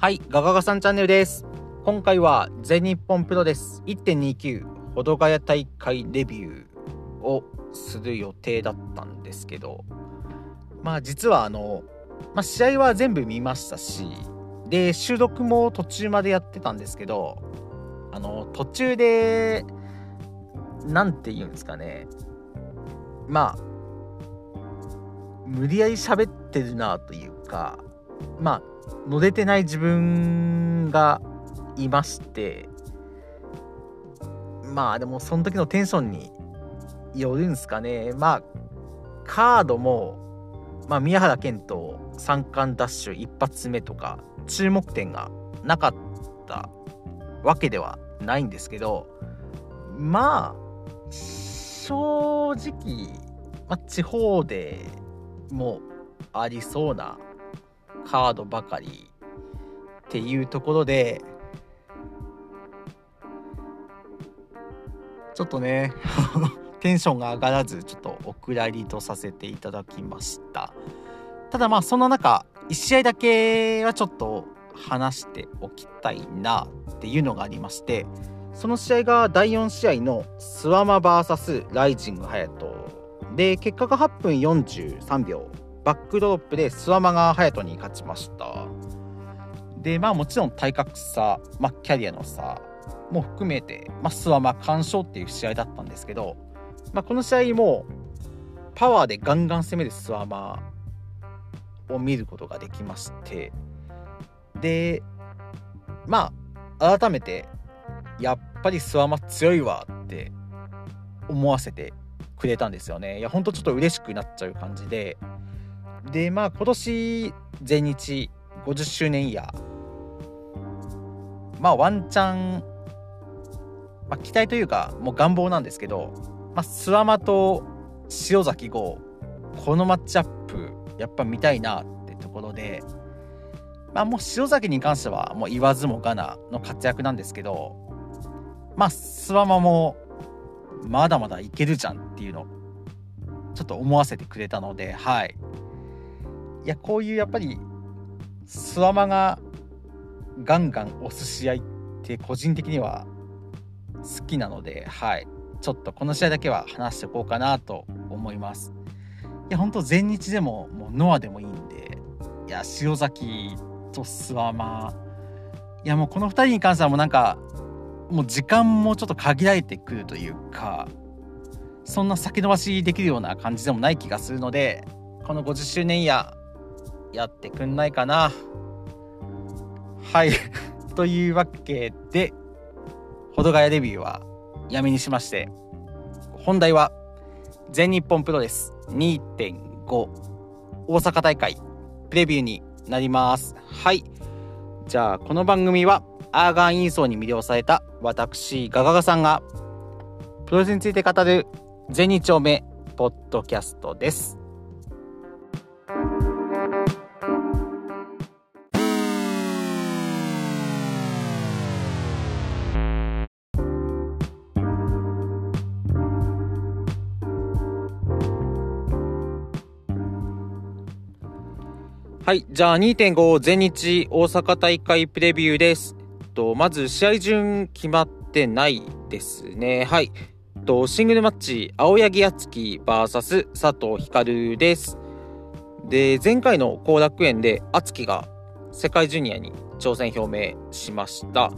はい、ガガガさんチャンネルです。今回は全日本プロレス1.29保土ヶ谷大会レビューをする予定だったんですけど、まあ実はあの、まあ試合は全部見ましたし、で、収録も途中までやってたんですけど、あの、途中で、なんて言うんですかね、まあ、無理やり喋ってるなというか、まあ、乗れてない自分がいましてまあでもその時のテンションによるんすかね。まあカードも、まあ、宮原健人三冠ダッシュ一発目とか注目点がなかったわけではないんですけどまあ正直、まあ、地方でもありそうなカードばかりっていうところでちょっとね テンションが上がらずちょっとお蔵入りとさせていただきました。ただまあその中1試合だけはちょっと話しておきたいなっていうのがありましてその試合が第4試合のスワマ VS ライジング隼人で結果が8分43秒バックドロップでスワマが隼人に勝ちました。でまあもちろん体格差、まあ、キャリアの差も含めて、まあ、スワマ完勝っていう試合だったんですけど、まあ、この試合もパワーでガンガン攻めるスワマを見ることができましてでまあ改めてやっぱりスワマ強いわって思わせてくれたんですよね。いやほんとちょっと嬉しくなっちゃう感じででまあ今年全日50周年イヤー。まあワンチャン、まあ、期待というかもう願望なんですけど、まあ、諏訪間と塩崎豪このマッチアップやっぱ見たいなってところでまあもう塩崎に関してはもう言わずもがなの活躍なんですけどまあ諏訪間もまだまだいけるじゃんっていうのちょっと思わせてくれたのではい。いやこういうやっぱりスワマがガンガン押す試合って個人的には好きなのではい。ちょっとこの試合だけは話しておこうかなと思います。いや本当全日でももうノアでもいいんでいや塩崎とスワマいやもうこの2人に関してはもうなんかもう時間もちょっと限られてくるというかそんな先延ばしできるような感じでもない気がするのでこの50周年イヤーやってくんないかな。はい。というわけで保土ヶ谷レビューはやめにしまして本題は全日本プロレス2.5大阪大会プレビューになります。はい。じゃあこの番組はアーガンインソーに魅了された私ガガガさんがプロレスについて語る全日丁目ポッドキャストです。はい。じゃあ2.5全日大阪大会プレビューです。とまず試合順決まってないですね。はい。とシングルマッチ、青柳敦樹 VS 佐藤光です。で、前回の後楽園で敦樹が世界ジュニアに挑戦表明しました。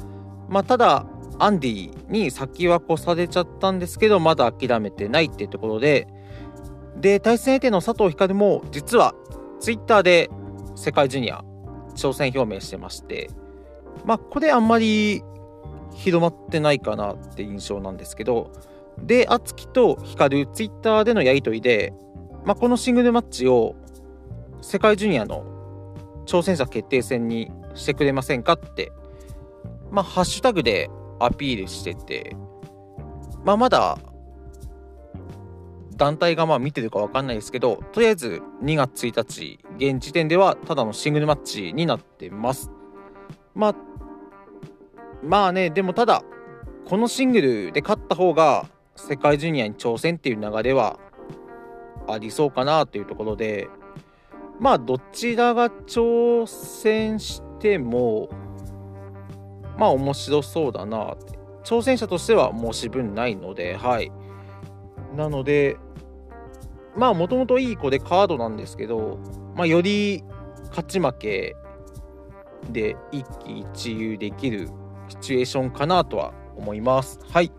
まあ、ただ、アンディに先は越されちゃったんですけど、まだ諦めてないってところで、で、対戦相手の佐藤光も実はツイッターで世界ジュニア挑戦表明してましてまあこれあんまり広まってないかなって印象なんですけどで敦樹と光ツイッターでのやり取りで、まあ、このシングルマッチを世界ジュニアの挑戦者決定戦にしてくれませんかってまあハッシュタグでアピールしててまあまだ団体がまあ見てるか分かんないですけどとりあえず2月1日現時点ではただのシングルマッチになってます。まあまあねでもただこのシングルで勝った方が世界ジュニアに挑戦っていう流れはありそうかなというところでまあどちらが挑戦ししてもまあ面白そうだなって。挑戦者としては申し分ないのではい。なのでまあもともといい子でカードなんですけど、まあ、より勝ち負けで一喜一憂できるシチュエーションかなとは思います。はい。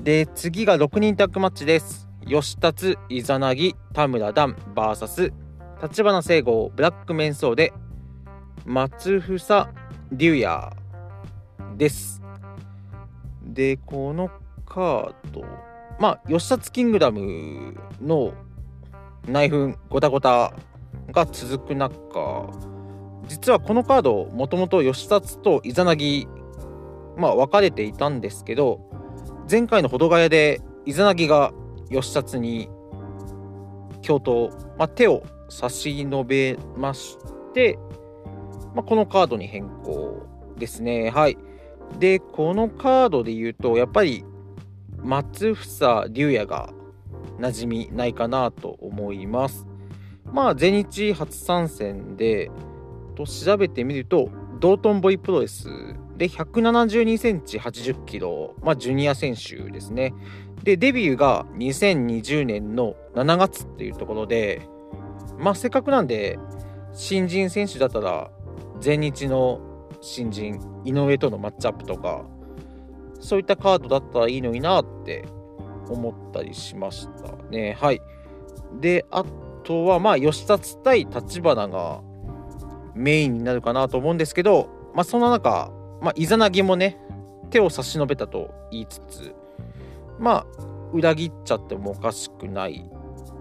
で次が6人タッグマッチです。吉達イザナギ田村段 VS 立花聖吾ブラックメンソーで松房龍也です。でこのカードまあ吉達キングダムの内紛ごたごたが続く中実はこのカードもともと吉達とイザナギまあ分かれていたんですけど前回のほどがやでイザナギが義達に共闘、まあ、手を差し伸べまして、まあ、このカードに変更ですね。はい。で、このカードで言うと、やっぱり松房龍也が馴染みないかなと思います。まあ、全日初参戦で、と調べてみると、道頓堀プロレスで172センチ80キロ、まあ、ジュニア選手ですね。で、デビューが2020年の7月っていうところで、まあ、せっかくなんで、新人選手だったら、全日の新人、井上とのマッチアップとか、そういったカードだったらいいのになって思ったりしましたね。はい。で、あとは、まあ、吉達対立花がメインになるかなと思うんですけど、まあ、そんな中、まあ、イザナギもね、手を差し伸べたと言いつつ、まあ、裏切っちゃってもおかしくない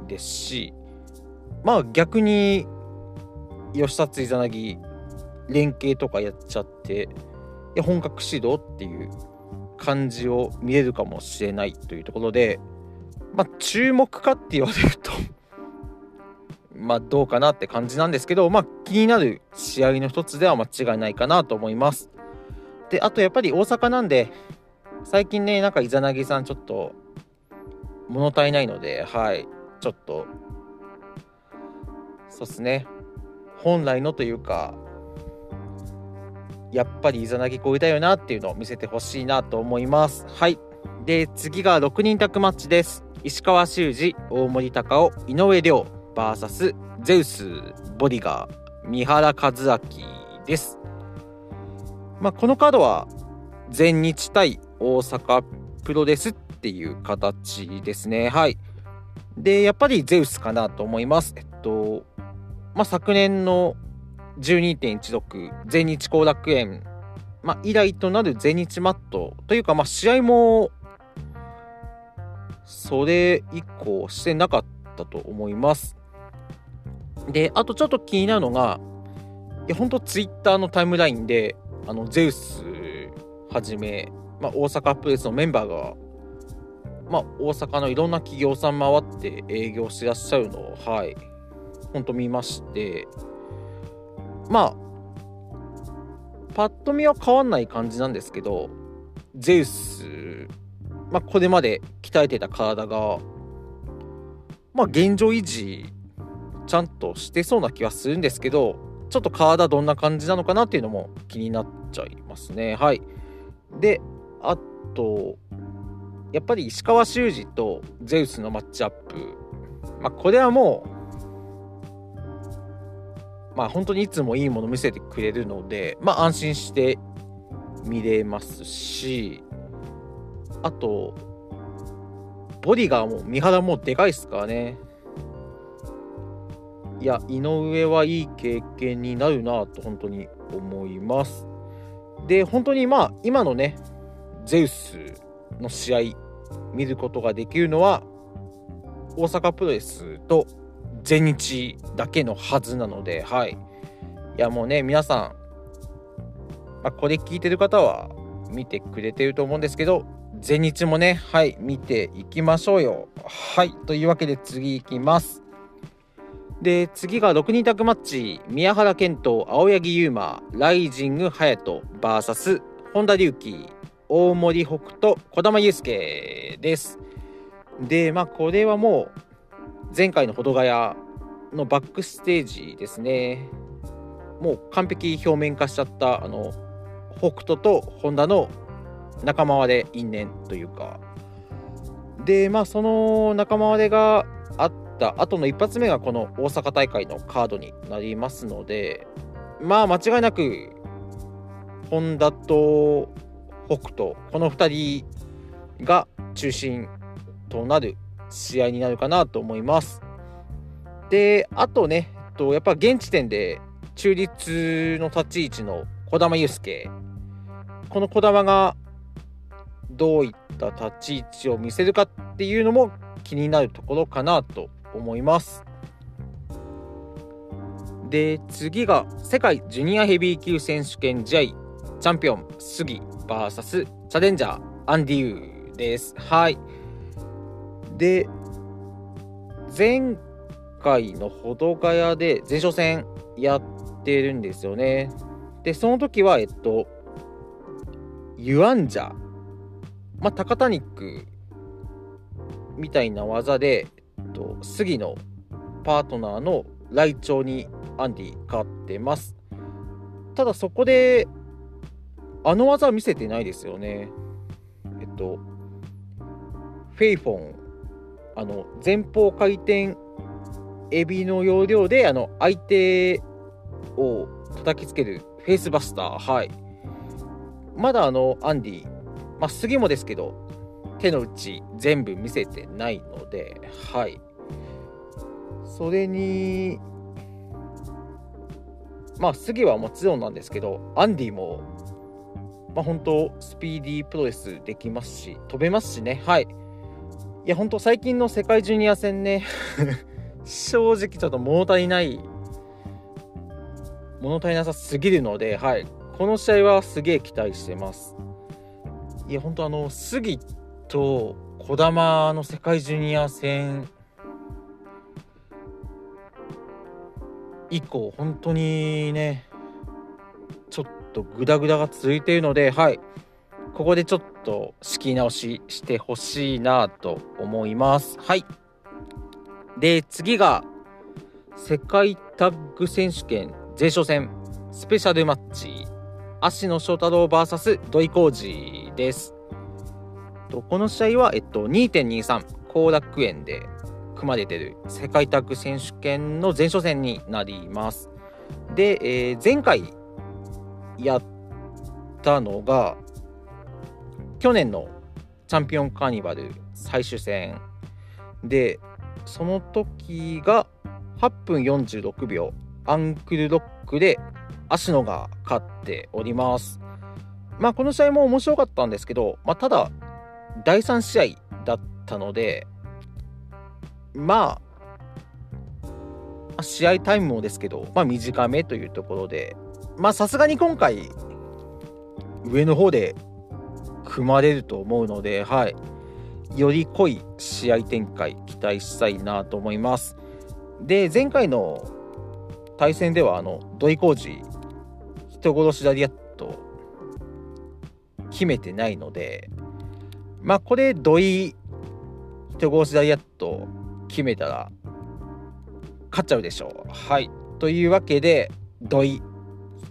ですし、まあ逆に、吉達イザナギ、連携とかやっちゃって、いや本格指導っていう感じを見れるかもしれないというところで、まあ注目かって言われると まあどうかなって感じなんですけど、まあ気になる試合の一つでは間違いないかなと思います。で、あとやっぱり大阪なんで、最近ね、なんかイザナギさんちょっと物足りないので、はい、ちょっと、そうっすね、本来のというか、やっぱりイザナギ超えだよなっていうのを見せてほしいなと思います。はい。で、次が6人タッグマッチです。石川修司、大森隆夫、井上涼 VS ゼウス、ボディガー、三原和明です。まあ、このカードは全日対大阪プロレスっていう形ですね。はい。で、やっぱりゼウスかなと思います。えっと、まあ、昨年の12.16全日後楽園、まあ、以来となる全日マットというか、まあ、試合もそれ以降してなかったと思います。で、あとちょっと気になるのが、いや、ほんとツイッターのタイムラインで、あの、ゼウスはじめ、まあ、大阪プレスのメンバーが、まあ、大阪のいろんな企業さん回って営業してらっしゃるのを、はい、ほんと見まして、まあ、パッと見は変わんない感じなんですけど、ゼウス、まあ、これまで鍛えてた体が、まあ、現状維持、ちゃんとしてそうな気はするんですけど、ちょっと体どんな感じなのかなっていうのも気になっちゃいますね。はい。で、あと、やっぱり石川修司とゼウスのマッチアップ。まあ、これはもう、まあ、本当にいつもいいもの見せてくれるので、まあ、安心して見れますし、あと、ボディがもう、三原もでかいっすからね。いや、井上はいい経験になるなと本当に思います。で、本当にまあ、今のね、ゼウスの試合見ることができるのは大阪プロレスと全日だけのはずなのではい。いやもうね皆さん、まあ、これ聞いてる方は見てくれてると思うんですけど全日もねはい見ていきましょうよ。はい。というわけで次いきます。で次が6人タッグマッチ宮原健人青柳優馬ライジング隼人 VS 本田隆起大森北と児玉悠介です。で、まあ、これはもう、前回の保土ヶ谷のバックステージですね。もう完璧表面化しちゃったあの北斗と本田の仲間割れ因縁というかでまあその仲間割れがあった後の一発目がこの大阪大会のカードになりますのでまあ間違いなく本田と北斗この2人が中心となる試合になるかなと思います。であとねとやっぱ現時点で中立の立ち位置の児玉悠介この児玉がどういった立ち位置を見せるかっていうのも気になるところかなと思います。で次が世界ジュニアヘビー級選手権試合チャンピオン杉 VS チャレンジャーアンディユです。はい。で前回の保土ヶ谷で前哨戦やってるんですよね。でその時はえっとユアンジャまあ、高田肉みたいな技で、えっと、杉のパートナーのライチョウにアンディ勝ってます。ただそこで、あの技は見せてないですよね。えっと、フェイフォン、あの、前方回転エビの要領で、あの、相手を叩きつけるフェイスバスター、はい。まだあの、アンディ、まあ、杉もですけど、手の内全部見せてないので、はい。それに、まあ、杉はもちろんなんですけど、アンディも、まあ、本当、スピーディープロレスできますし、飛べますしね、はい。いや、本当、最近の世界ジュニア戦ね 正直ちょっと物足りない、物足りなさすぎるので、はい。この試合はすげえ期待してます。いや、本当あの、杉と児玉の世界ジュニア戦以降、本当にね、ちょっとグダグダが続いているので、はい。ここでちょっと仕切り直ししてほしいなと思います。はい。で、次が、世界タッグ選手権前哨戦スペシャルマッチ芦野翔太郎 VS 土井浩二です。この試合は、えっと、2.23後楽園で組まれてる世界タッグ選手権の前哨戦になります。で、えー、前回やったのが去年のチャンピオンカーニバル最終戦でその時が8分46秒アンクルロックで芦野が勝っております。まあ、この試合も面白かったんですけど、まあ、ただ、第3試合だったので、まあ、試合タイムもですけど、まあ、短めというところで、まあ、さすがに今回、上の方で組まれると思うので、はい、より濃い試合展開期待したいなと思います。で、前回の対戦では、あの、土井浩二人殺しラリアット決めてないのでまあこれ土井人殺しラリアット決めたら勝っちゃうでしょう。はい。というわけで土井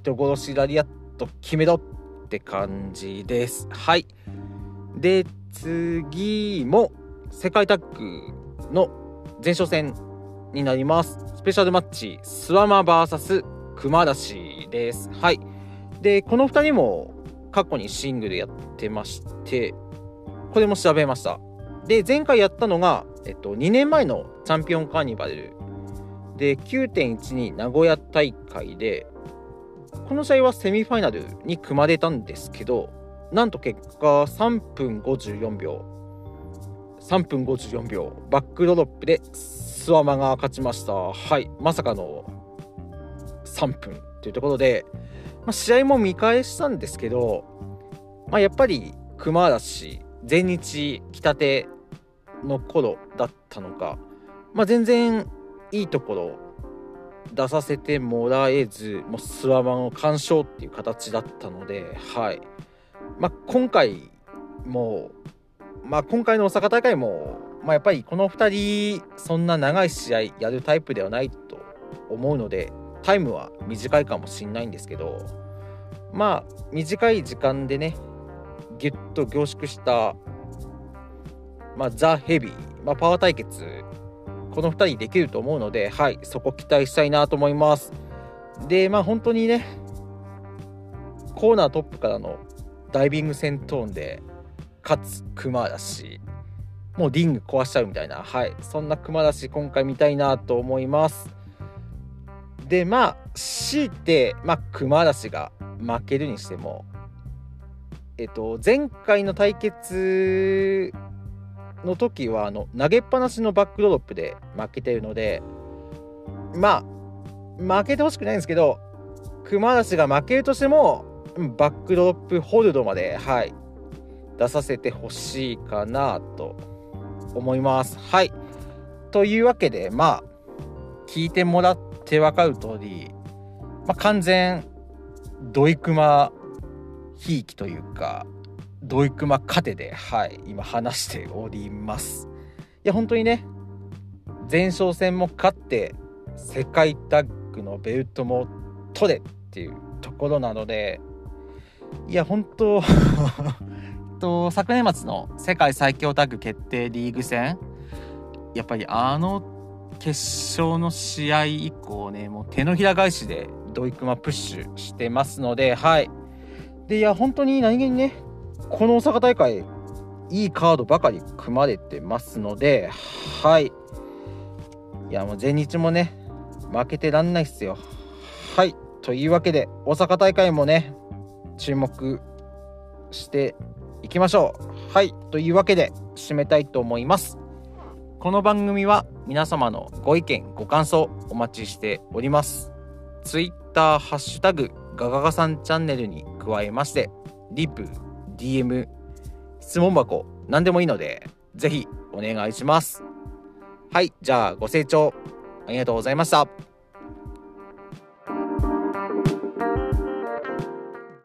人殺しラリアット決めろって感じですはいで次も世界タッグの前哨戦になりますスペシャルマッチスワマ VS 熊出しです。はい。で、この2人も過去にシングルやってまして、これも調べました。で、前回やったのが、えっと、2年前のチャンピオンカーニバルで、9.12名古屋大会で、この試合はセミファイナルに組まれたんですけど、なんと結果3分54秒。3分54秒。バックドロップでスワマが勝ちました。はい。まさかの3分というところで、まあ、試合も見返したんですけど、まあ、やっぱり熊嵐全日来たての頃だったのか、まあ、全然いいところ出させてもらえずもうスワマの完勝っていう形だったので、はい。まあ、今回も、まあ、今回の大阪大会も、まあ、やっぱりこの2人そんな長い試合やるタイプではないと思うのでタイムは短いかもしんないんですけどまあ短い時間でねギュッと凝縮したまあ、ザ・ヘビー、まあ、パワー対決この2人できると思うので、はい、そこ期待したいなと思います。で、まあ本当にね、コーナートップからのダイビング戦闘で、かつ熊だし、もうリング壊しちゃうみたいな、はい、そんな熊だし、今回見たいなと思います。で、まあ、強いて、まあ、熊だしが負けるにしても、えっと、前回の対決の時はあの投げっぱなしのバックドロップで負けてるのでまあ負けてほしくないんですけど熊梨が負けるとしてもバックドロップホールドまではい出させてほしいかなと思います。はいというわけでまあ聞いてもらって分かる通り、まあ、完全ドイクマひいきというかドイクマ勝てで、はい、今話しております。いや、本当にね、前哨戦も勝って、世界タッグのベルトも取れっていうところなので、いや、本当 と昨年末の世界最強タッグ決定リーグ戦、やっぱりあの決勝の試合以降ね、もう手のひら返しでドイクマプッシュしてますので、はい。で、いや、本当に何気にね、この大阪大会いいカードばかり組まれてますのではい。いやもう全日もね負けてらんないっすよ。はい。というわけで大阪大会もね注目していきましょう。はい。というわけで締めたいと思います。この番組は皆様のご意見ご感想お待ちしております。Twitter ハッシュタグガガガさんチャンネルに加えましてリプ DM、質問箱、何でもいいので、ぜひお願いします。はい、じゃあご清聴ありがとうございました。